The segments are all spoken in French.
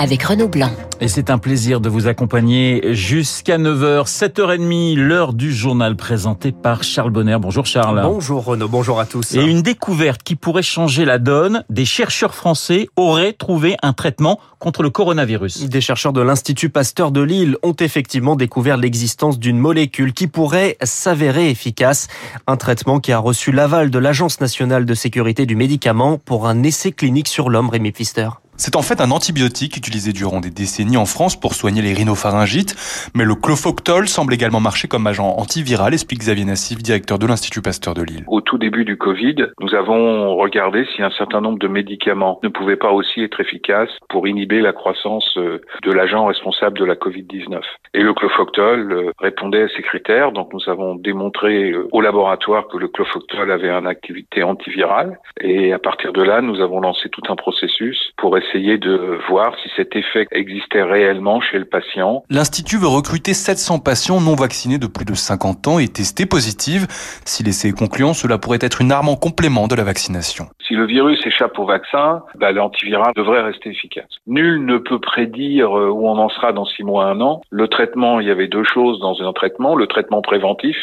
avec Renaud Blanc. Et c'est un plaisir de vous accompagner jusqu'à 9h, 7h30, l'heure du journal présenté par Charles Bonner. Bonjour Charles. Bonjour Renaud, bonjour à tous. Et une découverte qui pourrait changer la donne, des chercheurs français auraient trouvé un traitement contre le coronavirus. Des chercheurs de l'Institut Pasteur de Lille ont effectivement découvert l'existence d'une molécule qui pourrait s'avérer efficace. Un traitement qui a reçu l'aval de l'Agence nationale de sécurité du médicament pour un essai clinique sur l'homme, Rémi Pfister. C'est en fait un antibiotique utilisé durant des décennies en France pour soigner les rhinopharyngites, mais le clofoctol semble également marcher comme agent antiviral, explique Xavier Nassif, directeur de l'Institut Pasteur de Lille. Au tout début du Covid, nous avons regardé si un certain nombre de médicaments ne pouvaient pas aussi être efficaces pour inhiber la croissance euh, de l'agent responsable de la Covid-19. Et le clofoctol euh, répondait à ces critères, donc nous avons démontré euh, au laboratoire que le clofoctol avait une activité antivirale, et à partir de là, nous avons lancé tout un processus pour essayer essayer de voir si cet effet existait réellement chez le patient. L'Institut veut recruter 700 patients non vaccinés de plus de 50 ans et testés positifs. Si l'essai est concluant, cela pourrait être une arme en complément de la vaccination. Si le virus échappe au vaccin, bah, l'antiviral devrait rester efficace. Nul ne peut prédire euh, où on en sera dans six mois, un an. Le traitement, il y avait deux choses dans un traitement. Le traitement préventif,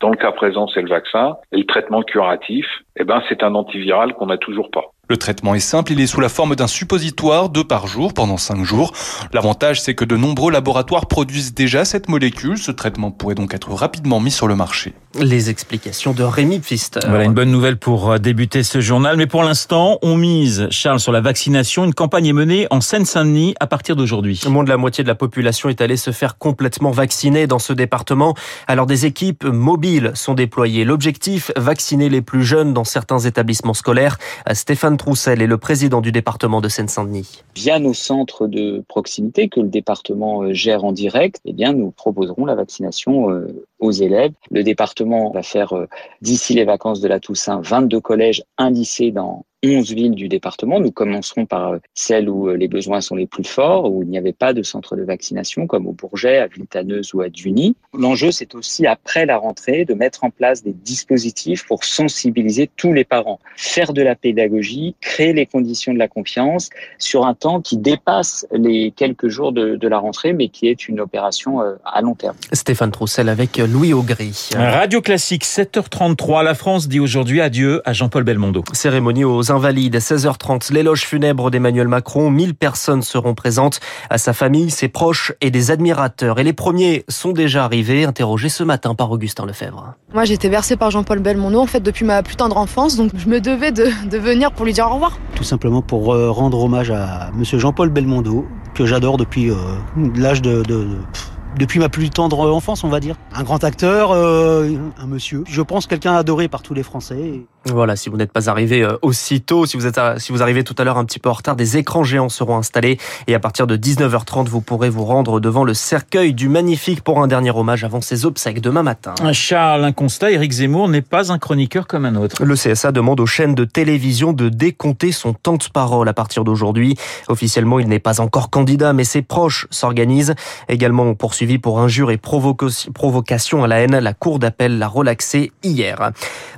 dans le cas présent, c'est le vaccin. Et le traitement curatif, eh ben, c'est un antiviral qu'on n'a toujours pas. Le traitement est simple, il est sous la forme d'un suppositoire, deux par jour, pendant cinq jours. L'avantage, c'est que de nombreux laboratoires produisent déjà cette molécule. Ce traitement pourrait donc être rapidement mis sur le marché. Les explications de Rémi Pfister. Voilà une bonne nouvelle pour euh, débuter ce journal. Mais pour l'instant, on mise, Charles, sur la vaccination. Une campagne est menée en Seine-Saint-Denis à partir d'aujourd'hui. Moins de la moitié de la population est allée se faire complètement vacciner dans ce département. Alors des équipes mobiles sont déployées. L'objectif, vacciner les plus jeunes dans certains établissements scolaires. Stéphane Troussel est le président du département de Seine-Saint-Denis. Via nos centres de proximité que le département euh, gère en direct, eh bien, nous proposerons la vaccination euh, aux élèves. Le département va faire, euh, d'ici les vacances de la Toussaint, 22 collèges, un lycée dans 11 villes du département. Nous commencerons par euh, celles où euh, les besoins sont les plus forts, où il n'y avait pas de centre de vaccination, comme au Bourget, à Villetaneuse ou à Duny. L'enjeu, c'est aussi, après la rentrée, de mettre en place des dispositifs pour sensibiliser tous les parents, faire de la pédagogie, créer les conditions de la confiance sur un temps qui dépasse les quelques jours de, de la rentrée, mais qui est une opération à long terme. Stéphane Troussel avec Louis Augry. Radio Classique, 7h33. La France dit aujourd'hui adieu à Jean-Paul Belmondo. Cérémonie aux Invalides, 16h30. L'éloge funèbre d'Emmanuel Macron. 1000 personnes seront présentes à sa famille, ses proches et des admirateurs. Et les premiers sont déjà arrivés, interrogés ce matin par Augustin Lefebvre. Moi, j'ai été bercé par Jean-Paul Belmondo, en fait, depuis ma plus tendre enfance. Donc, je me devais de, de venir pour lui dire au revoir. Tout simplement pour euh, rendre hommage à monsieur Jean-Paul Belmondo, que j'adore depuis euh, l'âge de, de, de depuis ma plus tendre enfance, on va dire. Un grand acteur, euh, un monsieur. Je pense quelqu'un adoré par tous les Français. Voilà, si vous n'êtes pas arrivé euh, aussitôt, si vous êtes si vous arrivez tout à l'heure un petit peu en retard, des écrans géants seront installés et à partir de 19h30, vous pourrez vous rendre devant le cercueil du magnifique pour un dernier hommage avant ses obsèques demain matin. Charles, un constat, Éric Zemmour n'est pas un chroniqueur comme un autre. Le CSA demande aux chaînes de télévision de décompter son temps de parole à partir d'aujourd'hui. Officiellement, il n'est pas encore candidat, mais ses proches s'organisent. Également poursuivi pour injure et provocation à la haine. La Cour d'appel l'a relaxé hier.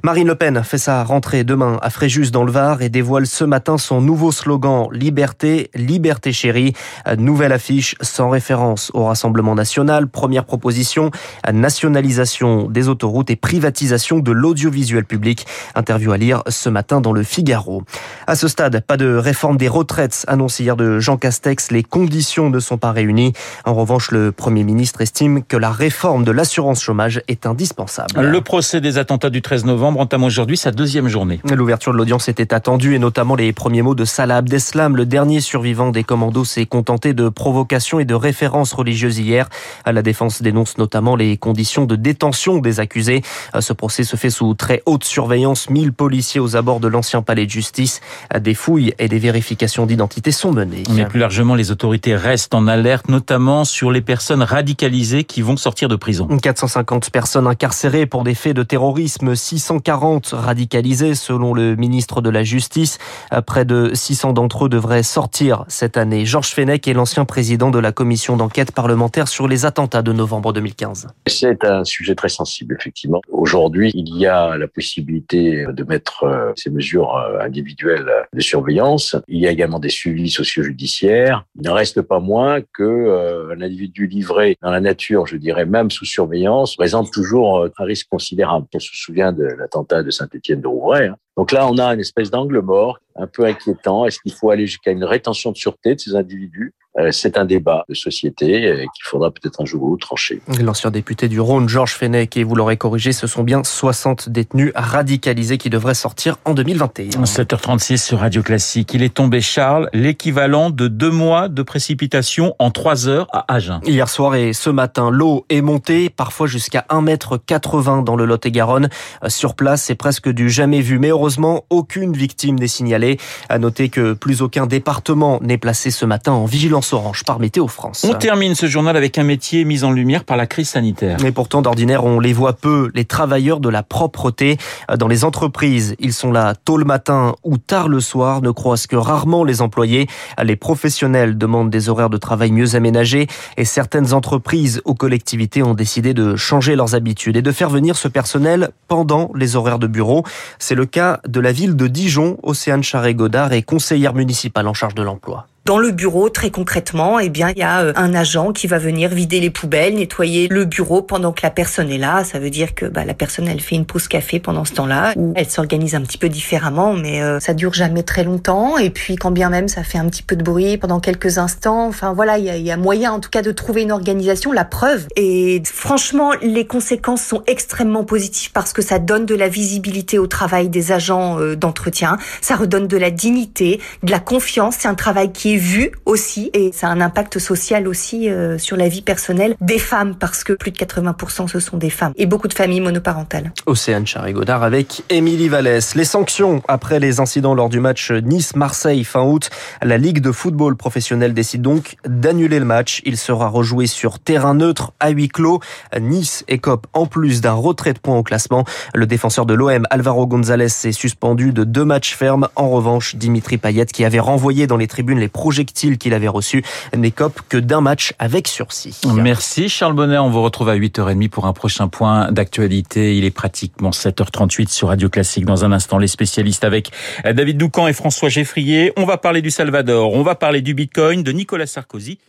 Marine Le Pen fait sa rentrée demain à Fréjus dans le Var et dévoile ce matin son nouveau slogan Liberté, liberté chérie. Nouvelle affiche sans référence au Rassemblement national. Première proposition, nationalisation des autoroutes et privatisation de l'audiovisuel public. Interview à lire ce matin dans le Figaro. À ce stade, pas de réforme des retraites annoncée hier de Jean Castex. Les conditions ne sont pas réunies. En revanche, le Premier ministre estime que la réforme de l'assurance chômage est indispensable. Le procès des attentats du 13 novembre entame aujourd'hui sa deuxième journée. L'ouverture de l'audience était attendue et notamment les premiers mots de Salah Abdeslam, le dernier survivant des commandos, s'est contenté de provocations et de références religieuses hier. La défense dénonce notamment les conditions de détention des accusés. Ce procès se fait sous très haute surveillance. 1000 policiers aux abords de l'ancien palais de justice. Des fouilles et des vérifications d'identité sont menées. Mais plus largement, les autorités restent en alerte, notamment sur les personnes radicales radicalisés qui vont sortir de prison. 450 personnes incarcérées pour des faits de terrorisme, 640 selon le ministre de la Justice. Près de 600 d'entre eux devraient sortir cette année. Georges Fenech est l'ancien président de la commission d'enquête parlementaire sur les attentats de novembre 2015. C'est un sujet très sensible, effectivement. Aujourd'hui, il y a la possibilité de mettre euh, ces mesures euh, individuelles de surveillance. Il y a également des suivis socio-judiciaires. Il n'en reste pas moins que euh, un individu livré dans la nature, je dirais même sous surveillance, présente toujours un risque considérable. On se souvient de l'attentat de Saint-Étienne de Rouvray. Donc là, on a une espèce d'angle mort un peu inquiétant. Est-ce qu'il faut aller jusqu'à une rétention de sûreté de ces individus? Euh, c'est un débat de société euh, qu'il faudra peut-être un jour ou l'autre trancher. L'ancien député du Rhône, Georges Fenech, et vous l'aurez corrigé, ce sont bien 60 détenus radicalisés qui devraient sortir en 2021. 7h36 sur Radio Classique. Il est tombé, Charles, l'équivalent de deux mois de précipitation en trois heures à Agen. Hier soir et ce matin, l'eau est montée, parfois jusqu'à 1,80 m dans le Lot-et-Garonne. Euh, sur place, c'est presque du jamais vu. Mais heureusement, aucune victime n'est signalée. À noter que plus aucun département n'est placé ce matin en vigilance orange par Météo France. On termine ce journal avec un métier mis en lumière par la crise sanitaire. Mais pourtant, d'ordinaire, on les voit peu, les travailleurs de la propreté. Dans les entreprises, ils sont là tôt le matin ou tard le soir, ne croisent que rarement les employés. Les professionnels demandent des horaires de travail mieux aménagés et certaines entreprises ou collectivités ont décidé de changer leurs habitudes et de faire venir ce personnel pendant les horaires de bureau. C'est le cas de la ville de Dijon. Océane Charret-Godard est conseillère municipale en charge de l'emploi. Dans le bureau, très concrètement, eh bien, il y a euh, un agent qui va venir vider les poubelles, nettoyer le bureau pendant que la personne est là. Ça veut dire que bah, la personne, elle fait une pause café pendant ce temps-là. Elle s'organise un petit peu différemment, mais euh, ça dure jamais très longtemps. Et puis, quand bien même ça fait un petit peu de bruit pendant quelques instants, enfin voilà, il y a, y a, moyen en tout cas de trouver une organisation. La preuve. Et franchement, les conséquences sont extrêmement positives parce que ça donne de la visibilité au travail des agents euh, d'entretien. Ça redonne de la dignité, de la confiance. C'est un travail qui vu aussi et ça a un impact social aussi euh, sur la vie personnelle des femmes parce que plus de 80% ce sont des femmes et beaucoup de familles monoparentales. Océane Charry-Godard avec Émilie Vallès. Les sanctions après les incidents lors du match Nice-Marseille fin août. La Ligue de football professionnel décide donc d'annuler le match. Il sera rejoué sur terrain neutre à huis clos. Nice écope en plus d'un retrait de points au classement. Le défenseur de l'OM Alvaro González s'est suspendu de deux matchs fermes. En revanche, Dimitri Payet qui avait renvoyé dans les tribunes les projectile qu'il avait reçu n'écope que d'un match avec sursis. Merci Charles Bonnet, on vous retrouve à 8h30 pour un prochain point d'actualité. Il est pratiquement 7h38 sur Radio Classique. Dans un instant, les spécialistes avec David Doucan et François Geffrier. On va parler du Salvador, on va parler du Bitcoin, de Nicolas Sarkozy